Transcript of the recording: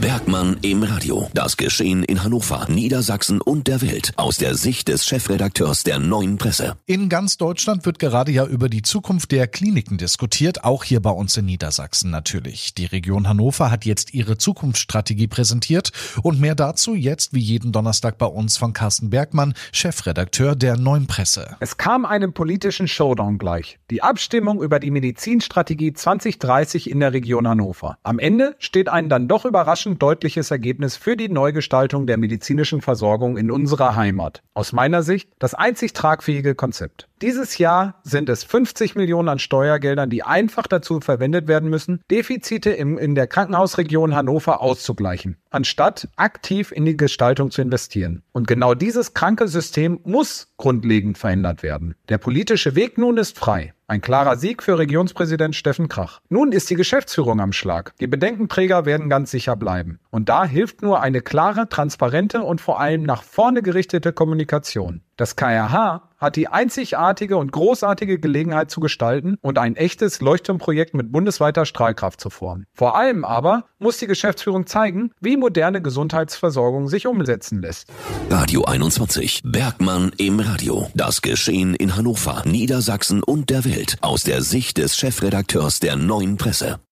Bergmann im Radio. Das Geschehen in Hannover, Niedersachsen und der Welt aus der Sicht des Chefredakteurs der Neuen Presse. In ganz Deutschland wird gerade ja über die Zukunft der Kliniken diskutiert, auch hier bei uns in Niedersachsen natürlich. Die Region Hannover hat jetzt ihre Zukunftsstrategie präsentiert und mehr dazu jetzt wie jeden Donnerstag bei uns von Carsten Bergmann, Chefredakteur der Neuen Presse. Es kam einem politischen Showdown gleich. Die Abstimmung über die Medizinstrategie 2030 in der Region Hannover. Am Ende steht ein dann doch überraschend überraschend deutliches Ergebnis für die Neugestaltung der medizinischen Versorgung in unserer Heimat. Aus meiner Sicht das einzig tragfähige Konzept. Dieses Jahr sind es 50 Millionen an Steuergeldern, die einfach dazu verwendet werden müssen, Defizite im, in der Krankenhausregion Hannover auszugleichen, anstatt aktiv in die Gestaltung zu investieren. Und genau dieses kranke System muss grundlegend verändert werden. Der politische Weg nun ist frei. Ein klarer Sieg für Regionspräsident Steffen Krach. Nun ist die Geschäftsführung am Schlag. Die Bedenkenträger werden ganz sicher bleiben. Und da hilft nur eine klare, transparente und vor allem nach vorne gerichtete Kommunikation. Das KRH hat die einzigartige und großartige Gelegenheit zu gestalten und ein echtes Leuchtturmprojekt mit bundesweiter Strahlkraft zu formen. Vor allem aber muss die Geschäftsführung zeigen, wie moderne Gesundheitsversorgung sich umsetzen lässt. Radio 21. Bergmann im Radio. Das Geschehen in Hannover, Niedersachsen und der Welt aus der Sicht des Chefredakteurs der Neuen Presse.